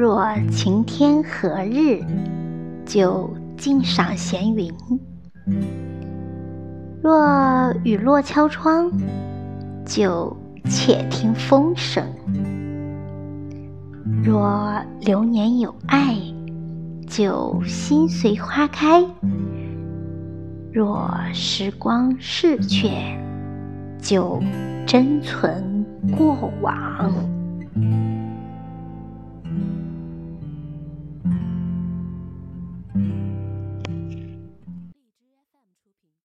若晴天和日，就静赏闲云；若雨落敲窗，就且听风声。若流年有爱，就心随花开；若时光逝去，就珍存过往。